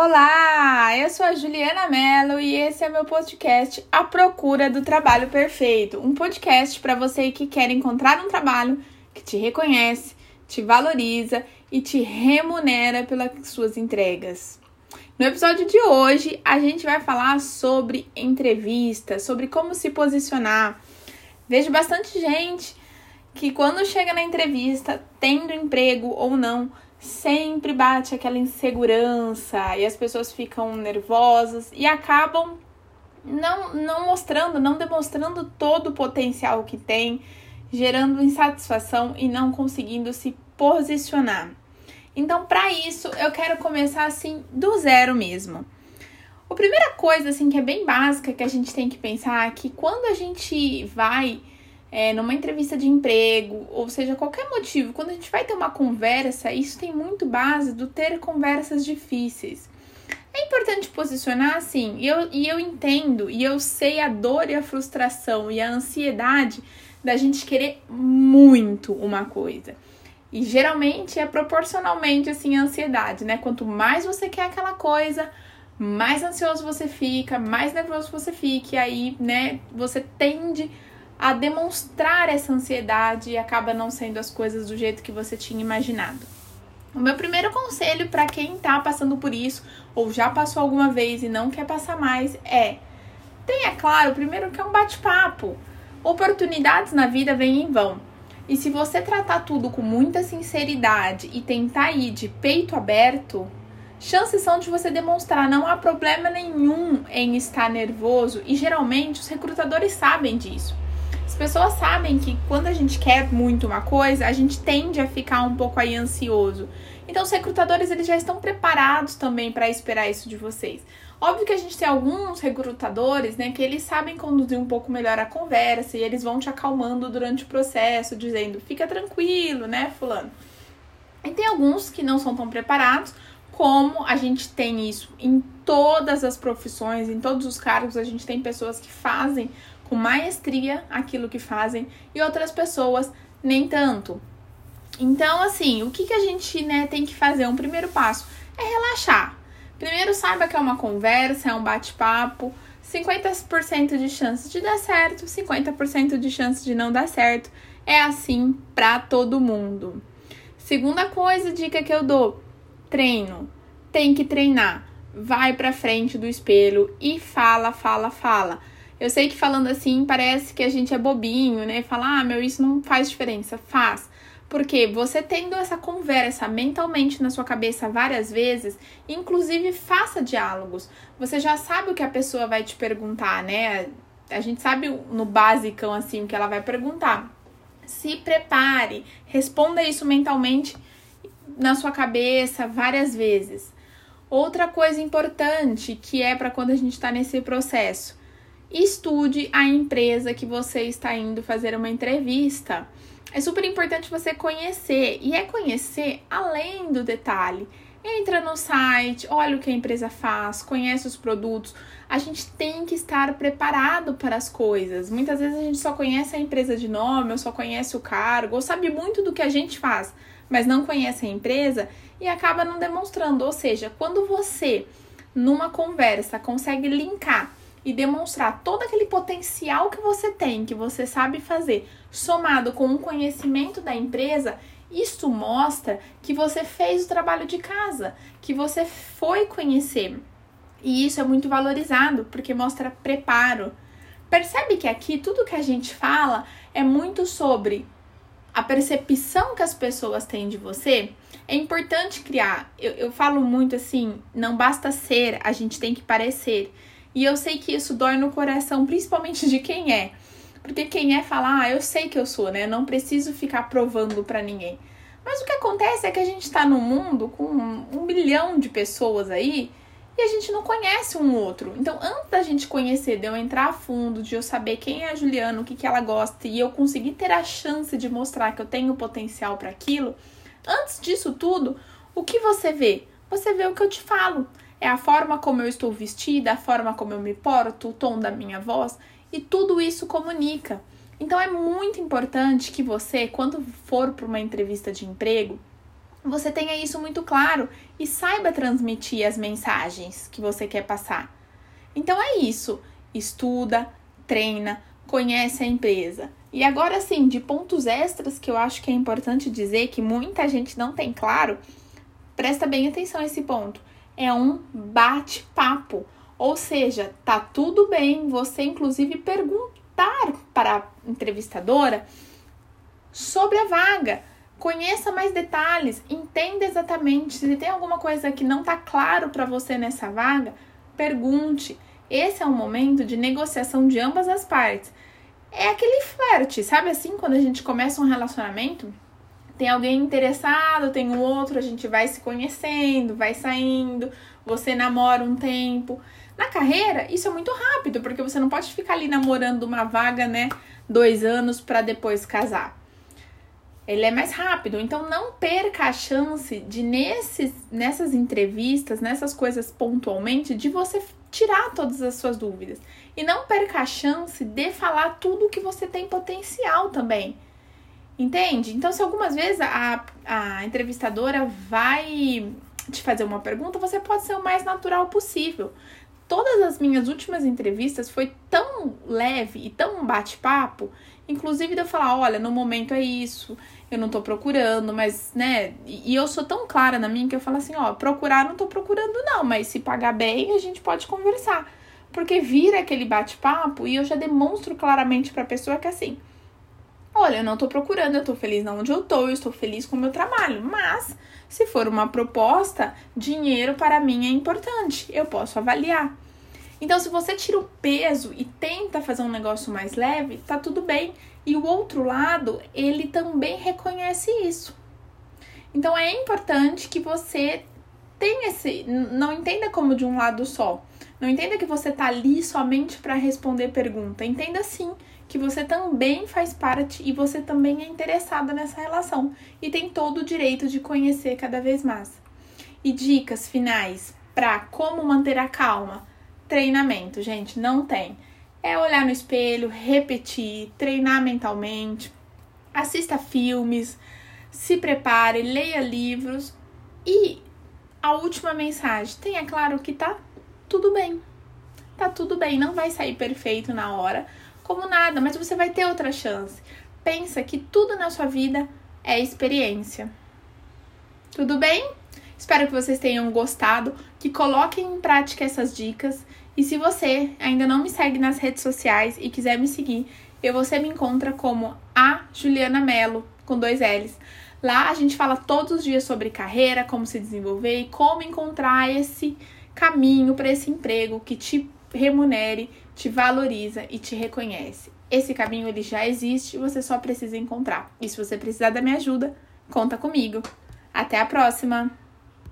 Olá, eu sou a Juliana Mello e esse é meu podcast A Procura do Trabalho Perfeito, um podcast para você que quer encontrar um trabalho que te reconhece, te valoriza e te remunera pelas suas entregas. No episódio de hoje, a gente vai falar sobre entrevista, sobre como se posicionar. Vejo bastante gente que quando chega na entrevista, tendo emprego ou não, sempre bate aquela insegurança e as pessoas ficam nervosas e acabam não, não mostrando, não demonstrando todo o potencial que tem, gerando insatisfação e não conseguindo se posicionar. Então, para isso, eu quero começar assim do zero mesmo. A primeira coisa assim que é bem básica que a gente tem que pensar é que quando a gente vai é, numa entrevista de emprego, ou seja, qualquer motivo, quando a gente vai ter uma conversa, isso tem muito base do ter conversas difíceis. É importante posicionar assim, e eu, e eu entendo, e eu sei a dor e a frustração e a ansiedade da gente querer muito uma coisa. E geralmente é proporcionalmente assim a ansiedade, né? Quanto mais você quer aquela coisa, mais ansioso você fica, mais nervoso você fica, e aí, né, você tende a demonstrar essa ansiedade e acaba não sendo as coisas do jeito que você tinha imaginado. O meu primeiro conselho para quem está passando por isso ou já passou alguma vez e não quer passar mais é: tenha claro, primeiro, que é um bate-papo. Oportunidades na vida vêm em vão. E se você tratar tudo com muita sinceridade e tentar ir de peito aberto, chances são de você demonstrar não há problema nenhum em estar nervoso e geralmente os recrutadores sabem disso pessoas sabem que quando a gente quer muito uma coisa, a gente tende a ficar um pouco aí ansioso. Então, os recrutadores eles já estão preparados também para esperar isso de vocês. Óbvio que a gente tem alguns recrutadores, né, que eles sabem conduzir um pouco melhor a conversa e eles vão te acalmando durante o processo, dizendo: "Fica tranquilo, né, fulano?". E tem alguns que não são tão preparados, como a gente tem isso em todas as profissões, em todos os cargos, a gente tem pessoas que fazem com maestria aquilo que fazem e outras pessoas nem tanto. Então, assim, o que, que a gente né, tem que fazer? Um primeiro passo é relaxar. Primeiro, saiba que é uma conversa, é um bate-papo. 50% de chance de dar certo, 50% de chance de não dar certo. É assim para todo mundo. Segunda coisa, dica que eu dou: treino. Tem que treinar. Vai para frente do espelho e fala, fala, fala. Eu sei que falando assim parece que a gente é bobinho, né? Falar, ah, meu, isso não faz diferença. Faz. Porque você tendo essa conversa mentalmente na sua cabeça várias vezes, inclusive faça diálogos. Você já sabe o que a pessoa vai te perguntar, né? A gente sabe no basicão assim o que ela vai perguntar. Se prepare, responda isso mentalmente na sua cabeça várias vezes. Outra coisa importante que é para quando a gente está nesse processo, estude a empresa que você está indo fazer uma entrevista. É super importante você conhecer, e é conhecer além do detalhe. Entra no site, olha o que a empresa faz, conhece os produtos. A gente tem que estar preparado para as coisas. Muitas vezes a gente só conhece a empresa de nome, ou só conhece o cargo, ou sabe muito do que a gente faz, mas não conhece a empresa e acaba não demonstrando. Ou seja, quando você, numa conversa, consegue linkar e demonstrar todo aquele potencial que você tem, que você sabe fazer, somado com o conhecimento da empresa, isso mostra que você fez o trabalho de casa, que você foi conhecer. E isso é muito valorizado, porque mostra preparo. Percebe que aqui tudo que a gente fala é muito sobre a percepção que as pessoas têm de você. É importante criar. Eu, eu falo muito assim: não basta ser, a gente tem que parecer. E eu sei que isso dói no coração, principalmente de quem é. Porque quem é fala, ah, eu sei que eu sou, né? Não preciso ficar provando para ninguém. Mas o que acontece é que a gente tá num mundo com um, um bilhão de pessoas aí e a gente não conhece um outro. Então, antes da gente conhecer, de eu entrar a fundo, de eu saber quem é a Juliana, o que, que ela gosta e eu conseguir ter a chance de mostrar que eu tenho potencial para aquilo, antes disso tudo, o que você vê? Você vê o que eu te falo é a forma como eu estou vestida, a forma como eu me porto, o tom da minha voz e tudo isso comunica. Então é muito importante que você, quando for para uma entrevista de emprego, você tenha isso muito claro e saiba transmitir as mensagens que você quer passar. Então é isso. Estuda, treina, conhece a empresa. E agora sim, de pontos extras que eu acho que é importante dizer que muita gente não tem claro, presta bem atenção a esse ponto. É um bate-papo. Ou seja, tá tudo bem você inclusive perguntar para a entrevistadora sobre a vaga. Conheça mais detalhes, entenda exatamente se tem alguma coisa que não tá claro para você nessa vaga, pergunte. Esse é um momento de negociação de ambas as partes. É aquele flerte, sabe assim, quando a gente começa um relacionamento, tem alguém interessado, tem um outro, a gente vai se conhecendo, vai saindo, você namora um tempo. Na carreira, isso é muito rápido, porque você não pode ficar ali namorando uma vaga, né, dois anos para depois casar. Ele é mais rápido, então não perca a chance de nesses, nessas entrevistas, nessas coisas pontualmente, de você tirar todas as suas dúvidas. E não perca a chance de falar tudo que você tem potencial também. Entende? Então, se algumas vezes a, a entrevistadora vai te fazer uma pergunta, você pode ser o mais natural possível. Todas as minhas últimas entrevistas foi tão leve e tão bate-papo, inclusive de eu falar, olha, no momento é isso, eu não tô procurando, mas, né, e eu sou tão clara na minha que eu falo assim, ó, procurar não tô procurando não, mas se pagar bem, a gente pode conversar. Porque vira aquele bate-papo e eu já demonstro claramente pra pessoa que assim, olha, eu não tô procurando, eu tô feliz onde eu tô, eu estou feliz com o meu trabalho, mas se for uma proposta, dinheiro para mim é importante, eu posso avaliar. Então, se você tira o peso e tenta fazer um negócio mais leve, tá tudo bem. E o outro lado, ele também reconhece isso. Então, é importante que você tenha esse. Não entenda como de um lado só. Não entenda que você tá ali somente para responder pergunta. Entenda sim que você também faz parte e você também é interessada nessa relação e tem todo o direito de conhecer cada vez mais. E dicas finais para como manter a calma. Treinamento, gente, não tem. É olhar no espelho, repetir, treinar mentalmente, assista filmes, se prepare, leia livros e a última mensagem, tenha claro que tá tudo bem. Tá tudo bem, não vai sair perfeito na hora, como nada, mas você vai ter outra chance. Pensa que tudo na sua vida é experiência. Tudo bem? Espero que vocês tenham gostado, que coloquem em prática essas dicas. E se você ainda não me segue nas redes sociais e quiser me seguir, eu você me encontra como a Juliana Melo com dois L's. Lá a gente fala todos os dias sobre carreira, como se desenvolver e como encontrar esse caminho para esse emprego que te remunere, te valoriza e te reconhece. Esse caminho ele já existe, você só precisa encontrar. E se você precisar da minha ajuda, conta comigo. Até a próxima!